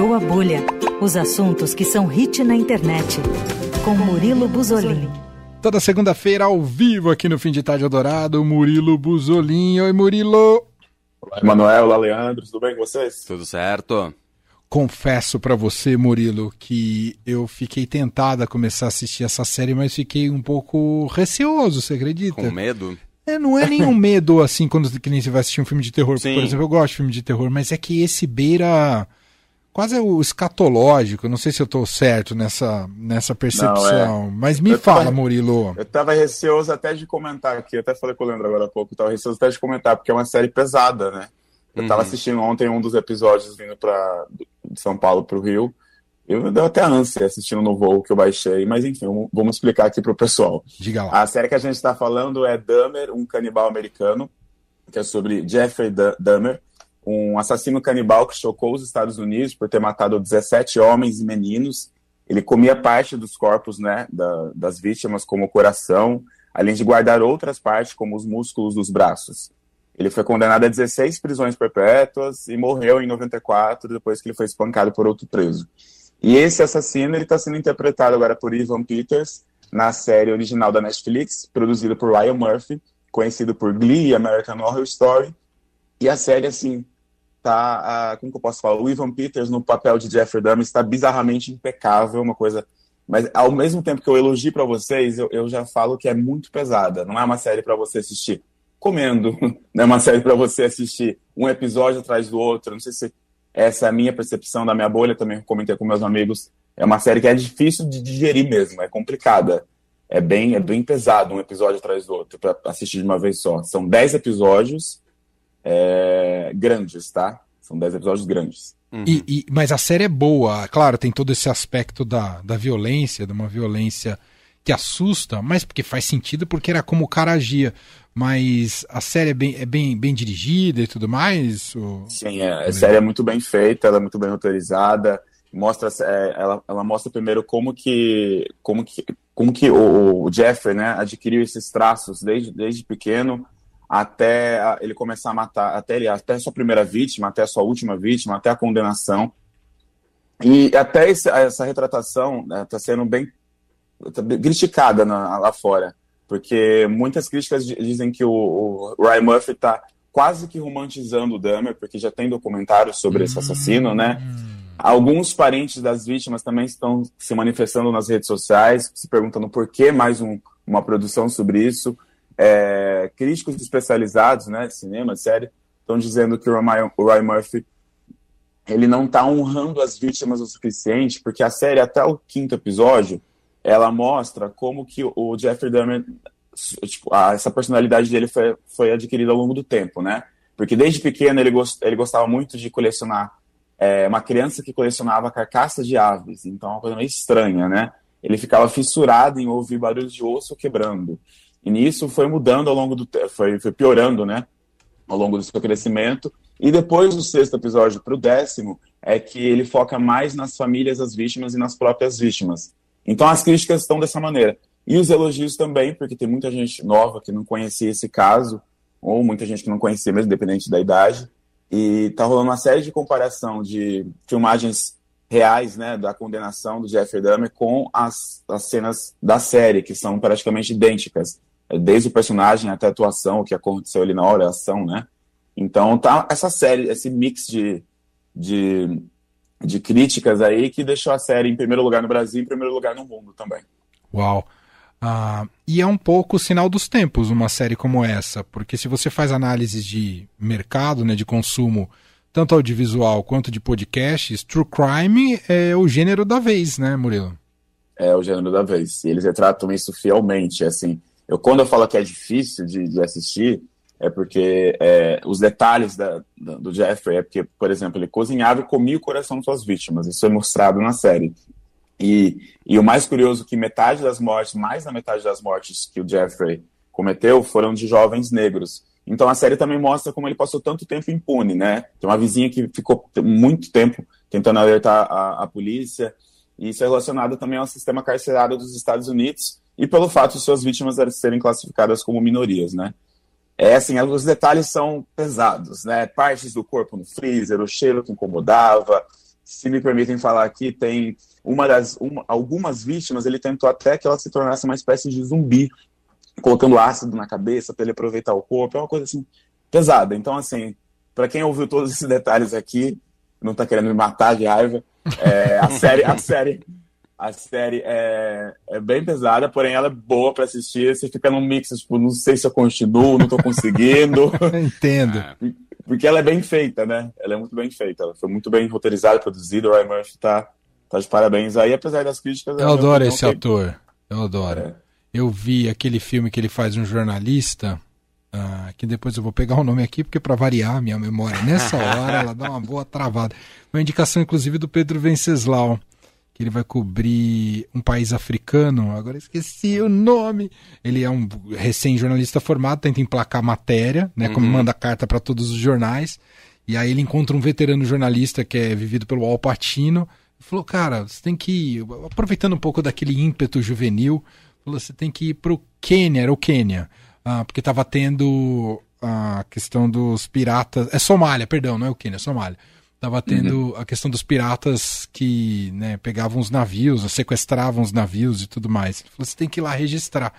Estourou a Bolha. Os assuntos que são hit na internet. Com Murilo Buzolin. Toda segunda-feira, ao vivo, aqui no Fim de Tarde Adorado, Murilo Buzolin. Oi, Murilo. Olá, Emanuel. Olá, Leandro. Tudo bem com vocês? Tudo certo. Confesso para você, Murilo, que eu fiquei tentado a começar a assistir essa série, mas fiquei um pouco receoso, você acredita? Com medo? É, não é nenhum medo assim quando que nem você vai assistir um filme de terror. Sim. Por exemplo, eu gosto de filme de terror, mas é que esse beira quase o escatológico. Não sei se eu tô certo nessa, nessa percepção. Não, é. Mas me Eu fala, tava- Murilo. Eu tava receoso até de comentar aqui, eu até falei com o Leandro agora há pouco, eu tava receoso até de comentar, porque é uma série pesada, né? Eu tava Uhum. assistindo ontem um dos episódios vindo pra, de São Paulo pro Rio. Eu deu até ânsia assistindo no voo que eu baixei, mas enfim, vamos- explicar aqui pro pessoal. Diga lá. A série que a gente está falando é Dahmer, um canibal americano, que é sobre Jeffrey Da- Dahmer, um assassino canibal que chocou os Estados Unidos por ter matado 17 homens e meninos. Ele comia parte dos corpos né, da- das vítimas, como o coração, além de guardar outras partes, como os músculos dos braços. Ele foi condenado a 16 prisões perpétuas e morreu em 94, depois que ele foi espancado por outro preso. E esse assassino está sendo interpretado agora por Ivan Peters na série original da Netflix, produzida por Ryan Murphy, conhecido por Glee e American Horror Story. E a série, assim, tá, como que eu posso falar? O Ivan Peters no papel de Jeffrey Dahmer está bizarramente impecável, uma coisa... Mas ao mesmo tempo que eu elogio para vocês, eu, eu já falo que é muito pesada. Não é uma série para você assistir comendo, não é uma série para você assistir um episódio atrás do outro. Não sei se essa é a minha percepção da minha bolha, também comentei com meus amigos. É uma série que é difícil de digerir mesmo, é complicada. É bem, é bem pesado um episódio atrás do outro para assistir de uma vez só. São 10 episódios é, grandes, tá? São 10 episódios grandes. Uhum. E- e- mas a série é boa, claro, tem todo esse aspecto da, da violência, de uma violência que assusta, mas porque faz sentido, porque era como o cara agia. Mas a série é bem, é bem, bem dirigida e tudo mais? o- Sim, é, a série é muito bem feita, ela é muito bem roteirizada. Mostra, é, ela, ela mostra primeiro como que, como que, como que o, o Jeffrey, né, adquiriu esses traços desde, desde pequeno até ele começar a matar, até ele, até sua primeira vítima, até sua última vítima, até a condenação. E até esse- essa retratação está sendo bem, tá bem criticada na- lá fora, porque muitas críticas di- dizem que o, o Ryan Murphy está quase que romantizando o Dahmer, porque já tem documentários sobre esse assassino, né? Alguns parentes das vítimas também estão se manifestando nas redes sociais, se perguntando por que mais um- uma produção sobre isso. É, críticos especializados, né, de cinema, de série, estão dizendo que o Ryan, o Ryan Murphy ele não está honrando as vítimas o suficiente, porque a série, até o quinto episódio, ela mostra como que o Jeffrey Dahmer, tipo, a- essa personalidade dele foi, foi adquirida ao longo do tempo, né? Porque desde pequeno ele, gost, ele gostava muito de colecionar, é, uma criança que colecionava carcaças de aves, então é uma coisa meio estranha, né? Ele ficava fissurado em ouvir barulhos de osso quebrando. E nisso foi mudando ao longo do foi, foi piorando, né? Ao longo do seu crescimento. E depois do sexto episódio para o décimo, é que ele foca mais nas famílias das vítimas e nas próprias vítimas. Então as críticas estão dessa maneira. E os elogios também, porque tem muita gente nova que não conhecia esse caso, ou muita gente que não conhecia mesmo, independente da idade. E tá rolando uma série de comparação de filmagens reais, né, da condenação do Jeffrey Dahmer com as, as cenas da série, que são praticamente idênticas. Desde o personagem até a atuação, o que aconteceu ali na hora, a ação, né? Então tá essa série, esse mix de, de, de críticas aí que deixou a série em primeiro lugar no Brasil e em primeiro lugar no mundo também. Uau. Ah, e é um pouco o sinal dos tempos uma série como essa, porque se você faz análises de mercado, né, de consumo, tanto audiovisual quanto de podcasts, True Crime é o gênero da vez, né, Murilo? É o gênero da vez. E eles retratam isso fielmente. Assim, eu quando eu falo que é difícil de, de assistir, é porque é, os detalhes da, do Jeffrey é porque, por exemplo, ele cozinhava e comia o coração de suas vítimas. Isso é mostrado na série. E, e o mais curioso é que metade das mortes, mais da metade das mortes que o Jeffrey cometeu foram de jovens negros. Então a série também mostra como ele passou tanto tempo impune, né? Tem uma vizinha que ficou muito tempo tentando alertar a, a polícia. E isso é relacionado também ao sistema carcerário dos Estados Unidos e pelo fato de suas vítimas serem classificadas como minorias, né? É assim, os detalhes são pesados, né? Partes do corpo no freezer, o cheiro que incomodava, se me permitem falar aqui, tem uma das uma, algumas vítimas, ele tentou até que ela se tornasse uma espécie de zumbi, colocando ácido na cabeça para ele aproveitar o corpo, é uma coisa assim pesada. Então, assim, para quem ouviu todos esses detalhes aqui, não tá querendo me matar de raiva, é, a série, a série, a série é, é bem pesada, porém ela é boa para assistir. Você fica num mix, tipo, não sei se eu continuo, não tô conseguindo. Entendo. É. Porque ela é bem feita, né? Ela é muito bem feita. Ela foi muito bem roteirizada, produzida. O Ryan Murphy tá, tá de parabéns aí, apesar das críticas. Eu adoro esse ator. Eu adoro. É. Eu vi aquele filme que ele faz um jornalista. Uh, que depois eu vou pegar o nome aqui, porque para variar minha memória, nessa hora ela dá uma boa travada. Uma indicação, inclusive, do Pedro Venceslau, que ele vai cobrir um país africano, agora esqueci o nome. Ele é um recém-jornalista formado, tenta emplacar matéria, né? Uhum. Como manda carta para todos os jornais. E aí ele encontra um veterano jornalista que é vivido pelo Al Pacino. Falou, cara, você tem que ir, aproveitando um pouco daquele ímpeto juvenil, falou, você tem que ir pro Quênia, era o Quênia ah, porque estava tendo a questão dos piratas. É Somália, perdão, não é o Quênia, é Somália. Tava tendo uhum. a questão dos piratas que né, pegavam os navios, sequestravam os navios e tudo mais. Ele falou: você tem que ir lá registrar.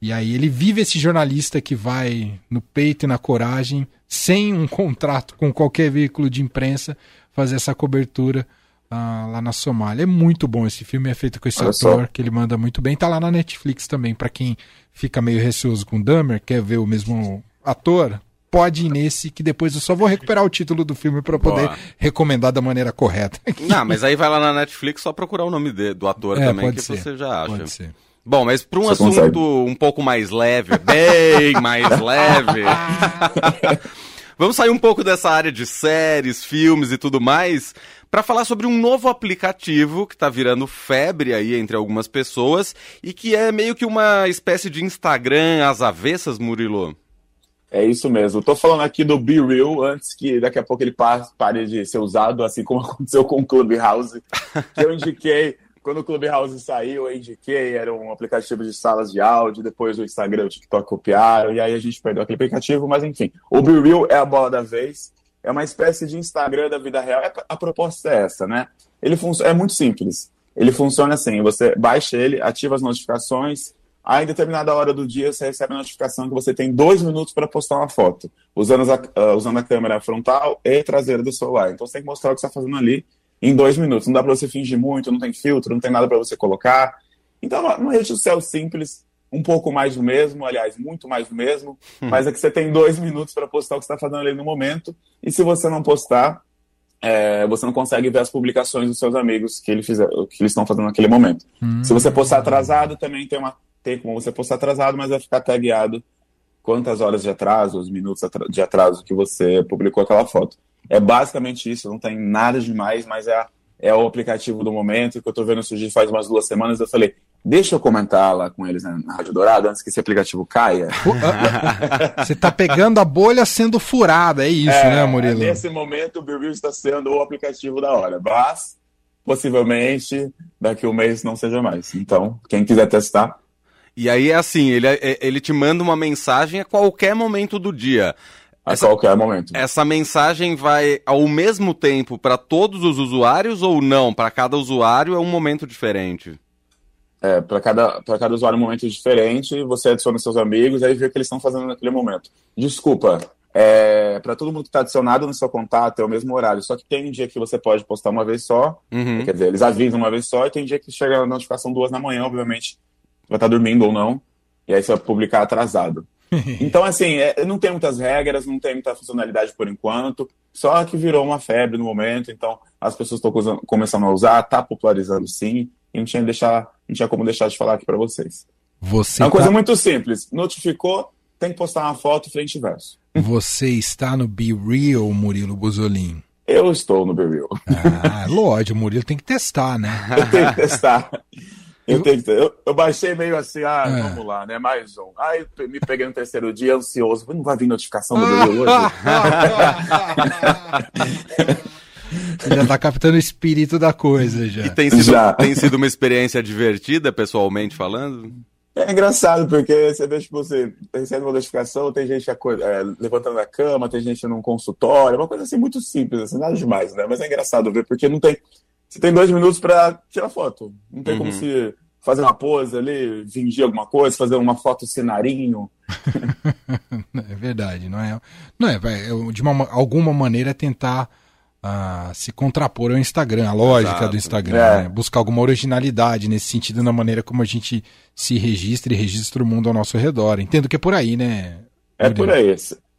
E aí ele vive esse jornalista que vai no peito e na coragem, sem um contrato com qualquer veículo de imprensa, fazer essa cobertura uh, lá na Somália. É muito bom esse filme, é feito com esse Olha ator, só. que ele manda muito bem. Tá lá na Netflix também, para quem fica meio receoso com Dahmer, quer ver o mesmo ator, pode ir nesse, que depois eu só vou recuperar o título do filme para poder Boa. recomendar da maneira correta. Não, mas aí vai lá na Netflix só procurar o nome de, do ator é, também, que ser. você já acha. Pode ser. Bom, mas para um você assunto consegue. um pouco mais leve, bem mais leve. Vamos sair um pouco dessa área de séries, filmes e tudo mais para falar sobre um novo aplicativo que está virando febre aí entre algumas pessoas e que é meio que uma espécie de Instagram às avessas, Murilo. É isso mesmo. Estou falando aqui do Be Real antes que daqui a pouco ele pare de ser usado, assim como aconteceu com o Clubhouse, que eu indiquei. Quando o Clubhouse saiu, eu indiquei, era um aplicativo de salas de áudio, depois o Instagram e o TikTok copiaram, e aí a gente perdeu aquele aplicativo, mas enfim. O Be Real é a bola da vez é uma espécie de Instagram da vida real. É, a proposta é essa, né? Ele é muito simples. Ele funciona assim: você baixa ele, ativa as notificações. Aí, em determinada hora do dia, você recebe a notificação que você tem dois minutos para postar uma foto, usando a, uh, usando a câmera frontal e traseira do celular. Então, você tem que mostrar o que você está fazendo ali em dois minutos. Não dá para você fingir muito, não tem filtro, não tem nada para você colocar. Então, uma rede social simples, um pouco mais do mesmo, aliás, muito mais do mesmo, hum. mas é que você tem dois minutos para postar o que você está fazendo ali no momento, e se você não postar, é, você não consegue ver as publicações dos seus amigos que, ele fizer, que eles estão fazendo naquele momento. Hum. Se você postar atrasado, também tem, uma, tem como você postar atrasado, mas vai ficar tagueado quantas horas de atraso, os minutos de atraso que você publicou aquela foto. É basicamente isso, não tem nada demais, mas é, é o aplicativo do momento que eu estou vendo surgir faz umas duas semanas. Eu falei, Deixa eu comentar lá com eles na Rádio Dourado antes que esse aplicativo caia. Você está pegando a bolha sendo furada, é isso, é, né, Murilo? Nesse momento, o Bill está sendo o aplicativo da hora, mas possivelmente daqui a um mês não seja mais. Então, quem quiser testar. E aí é assim, ele, é, ele te manda uma mensagem a qualquer momento do dia. A essa, qualquer momento. Essa mensagem vai ao mesmo tempo para todos os usuários ou não? Para cada usuário é um momento diferente? É, para cada, cada usuário um momento diferente, você adiciona seus amigos, aí vê o que eles estão fazendo naquele momento. Desculpa, é, para todo mundo que está adicionado no seu contato é o mesmo horário, só que tem um dia que você pode postar uma vez só, uhum. quer dizer, eles avisam uma vez só, e tem dia que chega a notificação duas da manhã, obviamente, vai estar tá dormindo ou não, e aí você vai publicar atrasado. então, assim, é, não tem muitas regras, não tem muita funcionalidade por enquanto, só que virou uma febre no momento, então as pessoas estão começando a usar, está popularizando sim, e não tinha, deixar, não tinha como deixar de falar aqui para vocês. Você é uma tá... coisa muito simples. Notificou, tem que postar uma foto frente e verso. Você está no Be Real, Murilo Buzolin? Eu estou no Be Real. Ah, lógico, o Murilo tem que testar, né? Eu tenho que testar. Eu, tenho eu, eu baixei meio assim, ah, é. vamos lá, né? Mais um. Aí me peguei no terceiro dia, ansioso. Não vai vir notificação do Real hoje? Você já tá captando o espírito da coisa já. E tem sido, já. tem sido uma experiência divertida, pessoalmente falando? É engraçado, porque você vê, tipo, você recebe uma notificação, tem gente é, levantando da cama, tem gente num consultório, uma coisa assim muito simples, assim, nada demais, né? Mas é engraçado ver, porque não tem. Você tem dois minutos para tirar foto. Não tem uhum. como se fazer uma pose ali, fingir alguma coisa, fazer uma foto cenarinho. é verdade, não é? Não é, é de uma, alguma maneira tentar uh, se contrapor ao Instagram, a lógica Exato. do Instagram, é. né? buscar alguma originalidade nesse sentido na maneira como a gente se registra e registra o mundo ao nosso redor. Entendo que é por aí, né? É por aí.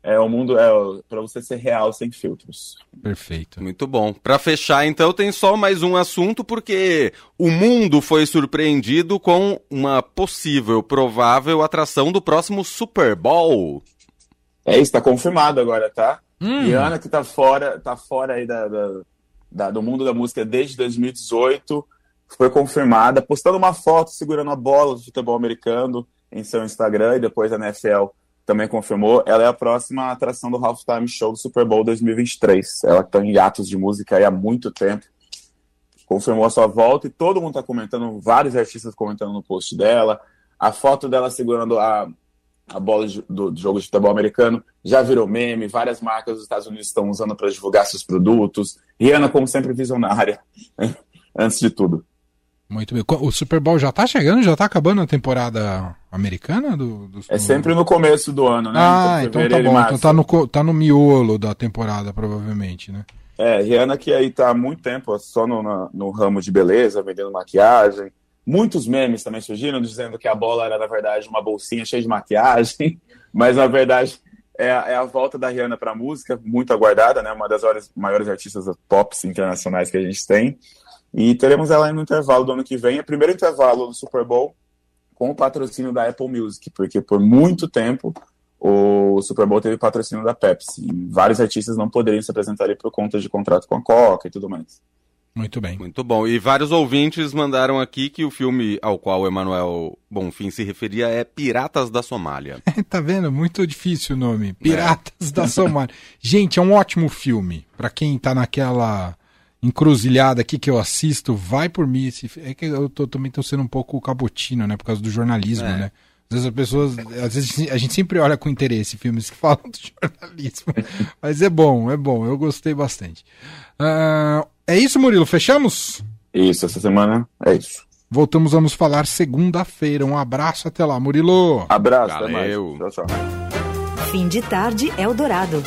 É o mundo é para você ser real sem filtros. Perfeito. Muito bom. Para fechar, então, tem só mais um assunto porque o mundo foi surpreendido com uma possível, provável atração do próximo Super Bowl. É isso, tá confirmado agora, tá? Hum. Rihanna que tá fora, tá fora aí da, da, da, do mundo da música desde 2018, foi confirmada, postando uma foto segurando a bola do futebol americano em seu Instagram e depois a NFL também confirmou, ela é a próxima atração do Halftime Show do Super Bowl 2023. Ela está em atos de música aí há muito tempo. Confirmou a sua volta e todo mundo está comentando, vários artistas comentando no post dela. A foto dela segurando a, a bola de, do, do, jogo de futebol americano já virou meme. Várias marcas dos Estados Unidos estão usando para divulgar seus produtos. Rihanna, como sempre, visionária, antes de tudo. Muito bem. O Super Bowl já tá chegando? Já tá acabando a temporada americana? Do, do... É sempre no começo do ano, né? Ah, então, então tá bom. Então tá no, tá no miolo da temporada, provavelmente, né? É, Rihanna que aí tá há muito tempo só no, no, no ramo de beleza, vendendo maquiagem. Muitos memes também surgiram dizendo que a bola era, na verdade, uma bolsinha cheia de maquiagem. Mas, na verdade, é, é a volta da Rihanna pra música, muito aguardada, né? Uma das maiores artistas pop internacionais que a gente tem. E teremos ela no intervalo do ano que vem, é o primeiro intervalo do Super Bowl com o patrocínio da Apple Music, porque por muito tempo o Super Bowl teve patrocínio da Pepsi. E vários artistas não poderiam se apresentar ali por conta de contrato com a Coca e tudo mais. Muito bem. Muito bom. E vários ouvintes mandaram aqui que o filme ao qual o Emanuel Bonfim se referia é Piratas da Somália. tá vendo? Muito difícil o nome. Piratas é. da Somália. Gente, é um ótimo filme. para quem tá naquela encruzilhada aqui que eu assisto, vai por mim. É que eu tô, também tô sendo um pouco cabotino, né? Por causa do jornalismo, é. né? Às vezes as pessoas. Às vezes a gente sempre olha com interesse filmes que falam do jornalismo. Mas é bom, é bom. Eu gostei bastante. Uh, é isso, Murilo? Fechamos? Isso, essa semana é isso. Voltamos a nos falar segunda-feira. Um abraço até lá, Murilo. Abraço, Valeu. até mais. Tchau, tchau. Fim de tarde, Eldorado.